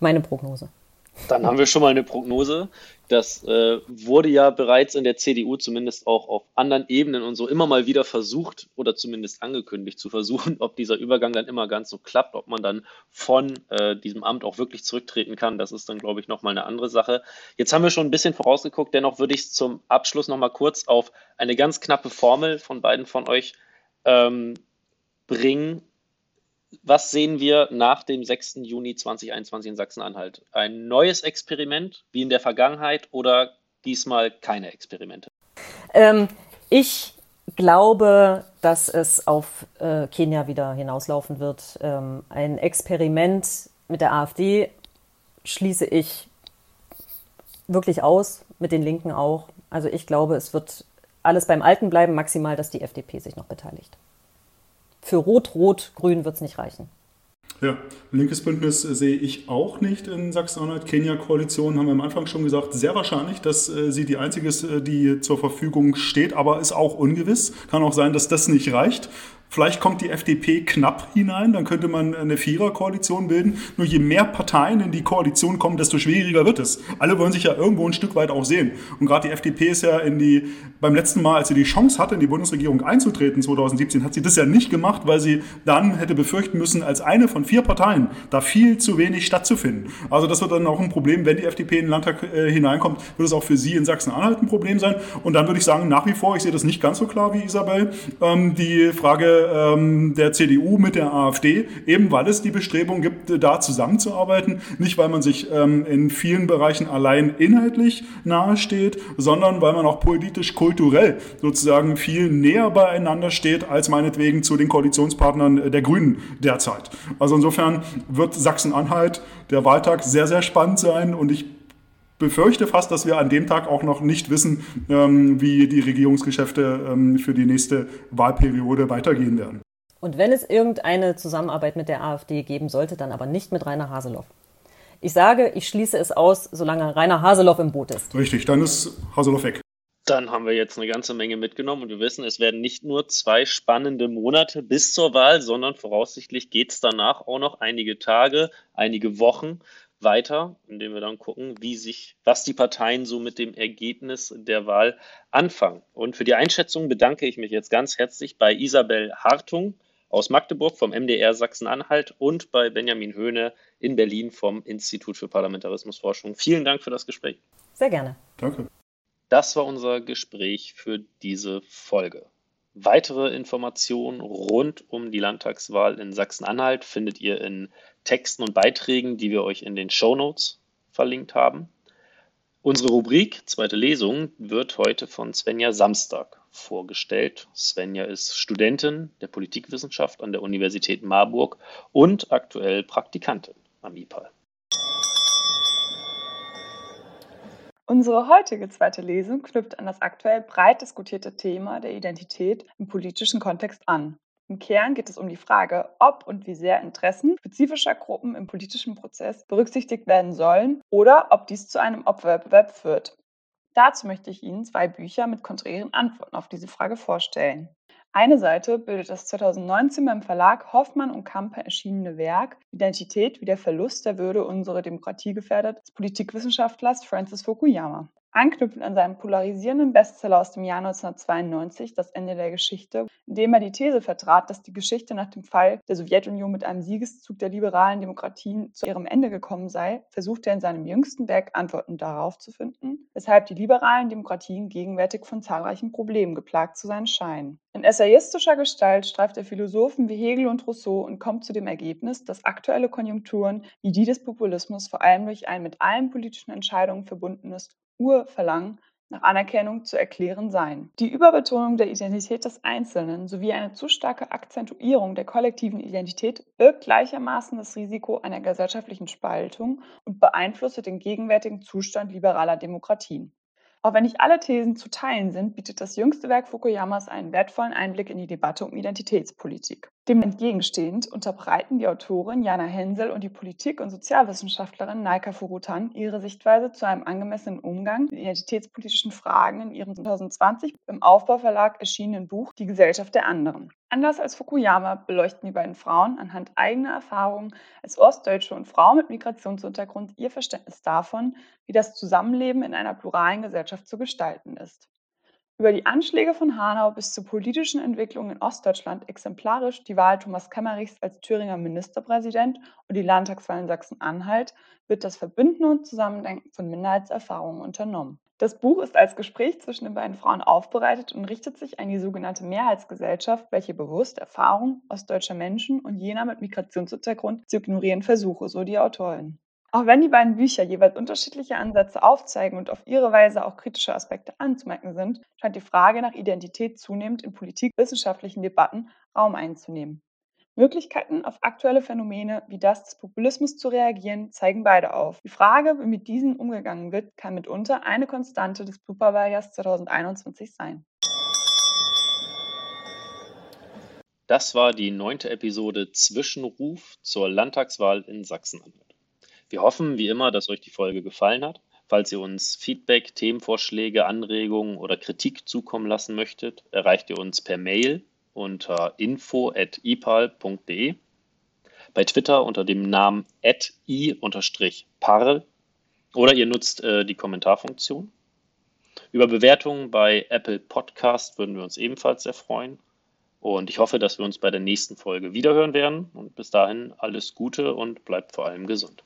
Meine Prognose. Dann haben wir schon mal eine Prognose. Das äh, wurde ja bereits in der CDU zumindest auch auf anderen Ebenen und so immer mal wieder versucht oder zumindest angekündigt zu versuchen, [laughs] ob dieser Übergang dann immer ganz so klappt, ob man dann von äh, diesem Amt auch wirklich zurücktreten kann. Das ist dann, glaube ich, nochmal eine andere Sache. Jetzt haben wir schon ein bisschen vorausgeguckt. Dennoch würde ich zum Abschluss nochmal kurz auf eine ganz knappe Formel von beiden von euch ähm, bringen, was sehen wir nach dem 6. Juni 2021 in Sachsen-Anhalt? Ein neues Experiment wie in der Vergangenheit oder diesmal keine Experimente? Ähm, ich glaube, dass es auf äh, Kenia wieder hinauslaufen wird. Ähm, ein Experiment mit der AfD schließe ich wirklich aus, mit den Linken auch. Also ich glaube, es wird alles beim Alten bleiben, maximal, dass die FDP sich noch beteiligt für Rot-Rot-Grün wird es nicht reichen. Ja, linkes Bündnis sehe ich auch nicht in Sachsen-Anhalt. Kenia-Koalition haben wir am Anfang schon gesagt, sehr wahrscheinlich, dass äh, sie die einzige ist, äh, die zur Verfügung steht, aber ist auch ungewiss. Kann auch sein, dass das nicht reicht. Vielleicht kommt die FDP knapp hinein, dann könnte man eine Viererkoalition bilden. Nur je mehr Parteien in die Koalition kommen, desto schwieriger wird es. Alle wollen sich ja irgendwo ein Stück weit auch sehen. Und gerade die FDP ist ja in die, beim letzten Mal, als sie die Chance hatte, in die Bundesregierung einzutreten, 2017, hat sie das ja nicht gemacht, weil sie dann hätte befürchten müssen, als eine von vier Parteien da viel zu wenig stattzufinden. Also das wird dann auch ein Problem, wenn die FDP in den Landtag äh, hineinkommt, wird es auch für sie in Sachsen-Anhalt ein Problem sein. Und dann würde ich sagen, nach wie vor, ich sehe das nicht ganz so klar wie Isabel, ähm, die Frage, ähm, der CDU mit der AfD, eben weil es die Bestrebung gibt, da zusammenzuarbeiten. Nicht, weil man sich ähm, in vielen Bereichen allein inhaltlich nahesteht, sondern weil man auch politisch-kulturell sozusagen viel näher beieinander steht, als meinetwegen zu den Koalitionspartnern der Grünen derzeit. Also insofern wird Sachsen-Anhalt der Wahltag sehr, sehr spannend sein und ich befürchte fast, dass wir an dem Tag auch noch nicht wissen, ähm, wie die Regierungsgeschäfte ähm, für die nächste Wahlperiode weitergehen werden. Und wenn es irgendeine Zusammenarbeit mit der AfD geben sollte, dann aber nicht mit Rainer Haseloff. Ich sage, ich schließe es aus, solange Rainer Haseloff im Boot ist. Richtig, dann ist Haseloff weg. Dann haben wir jetzt eine ganze Menge mitgenommen und wir wissen, es werden nicht nur zwei spannende Monate bis zur Wahl, sondern voraussichtlich geht es danach auch noch einige Tage, einige Wochen weiter, indem wir dann gucken, wie sich, was die Parteien so mit dem Ergebnis der Wahl anfangen. Und für die Einschätzung bedanke ich mich jetzt ganz herzlich bei Isabel Hartung aus Magdeburg vom MDR Sachsen-Anhalt und bei Benjamin Höhne in Berlin vom Institut für Parlamentarismusforschung. Vielen Dank für das Gespräch. Sehr gerne. Danke. Das war unser Gespräch für diese Folge. Weitere Informationen rund um die Landtagswahl in Sachsen-Anhalt findet ihr in Texten und Beiträgen, die wir euch in den Show Notes verlinkt haben. Unsere Rubrik Zweite Lesung wird heute von Svenja Samstag vorgestellt. Svenja ist Studentin der Politikwissenschaft an der Universität Marburg und aktuell Praktikantin am IPAL. Unsere heutige zweite Lesung knüpft an das aktuell breit diskutierte Thema der Identität im politischen Kontext an. Im Kern geht es um die Frage, ob und wie sehr Interessen spezifischer Gruppen im politischen Prozess berücksichtigt werden sollen oder ob dies zu einem Opferwettbewerb führt. Dazu möchte ich Ihnen zwei Bücher mit konträren Antworten auf diese Frage vorstellen. Eine Seite bildet das 2019 beim Verlag Hoffmann und Kampe erschienene Werk Identität wie der Verlust der Würde unserer Demokratie gefährdet des Politikwissenschaftlers Francis Fukuyama. Anknüpfend an seinen polarisierenden Bestseller aus dem Jahr 1992, Das Ende der Geschichte, in dem er die These vertrat, dass die Geschichte nach dem Fall der Sowjetunion mit einem Siegeszug der liberalen Demokratien zu ihrem Ende gekommen sei, versucht er in seinem jüngsten Werk Antworten darauf zu finden, weshalb die liberalen Demokratien gegenwärtig von zahlreichen Problemen geplagt zu sein scheinen. In essayistischer Gestalt streift er Philosophen wie Hegel und Rousseau und kommt zu dem Ergebnis, dass aktuelle Konjunkturen wie die des Populismus vor allem durch ein mit allen politischen Entscheidungen verbundenes Urverlangen nach Anerkennung zu erklären seien. Die Überbetonung der Identität des Einzelnen sowie eine zu starke Akzentuierung der kollektiven Identität birgt gleichermaßen das Risiko einer gesellschaftlichen Spaltung und beeinflusst den gegenwärtigen Zustand liberaler Demokratien. Auch wenn nicht alle Thesen zu teilen sind, bietet das jüngste Werk Fukuyamas einen wertvollen Einblick in die Debatte um Identitätspolitik. Dem entgegenstehend unterbreiten die Autorin Jana Hensel und die Politik- und Sozialwissenschaftlerin Naika Furutan ihre Sichtweise zu einem angemessenen Umgang mit identitätspolitischen Fragen in ihrem 2020 im Aufbauverlag erschienenen Buch Die Gesellschaft der anderen. Anders als Fukuyama beleuchten die beiden Frauen anhand eigener Erfahrungen als Ostdeutsche und Frau mit Migrationshintergrund ihr Verständnis davon, wie das Zusammenleben in einer pluralen Gesellschaft zu gestalten ist. Über die Anschläge von Hanau bis zur politischen Entwicklung in Ostdeutschland exemplarisch die Wahl Thomas Kemmerichs als Thüringer Ministerpräsident und die Landtagswahl in Sachsen-Anhalt wird das Verbünden und Zusammendenken von Minderheitserfahrungen unternommen. Das Buch ist als Gespräch zwischen den beiden Frauen aufbereitet und richtet sich an die sogenannte Mehrheitsgesellschaft, welche bewusst Erfahrungen ostdeutscher Menschen und jener mit Migrationshintergrund zu ignorieren versuche, so die Autorin. Auch wenn die beiden Bücher jeweils unterschiedliche Ansätze aufzeigen und auf ihre Weise auch kritische Aspekte anzumerken sind, scheint die Frage nach Identität zunehmend in politikwissenschaftlichen Debatten Raum einzunehmen. Möglichkeiten auf aktuelle Phänomene wie das des Populismus zu reagieren, zeigen beide auf. Die Frage, wie mit diesen umgegangen wird, kann mitunter eine Konstante des Superwahljahrs 2021 sein. Das war die neunte Episode Zwischenruf zur Landtagswahl in Sachsen-Anhalt. Wir hoffen, wie immer, dass euch die Folge gefallen hat. Falls ihr uns Feedback, Themenvorschläge, Anregungen oder Kritik zukommen lassen möchtet, erreicht ihr uns per Mail unter info.ipal.de, bei Twitter unter dem Namen i-parl oder ihr nutzt äh, die Kommentarfunktion. Über Bewertungen bei Apple Podcast würden wir uns ebenfalls sehr freuen. Und ich hoffe, dass wir uns bei der nächsten Folge wiederhören werden. Und bis dahin alles Gute und bleibt vor allem gesund.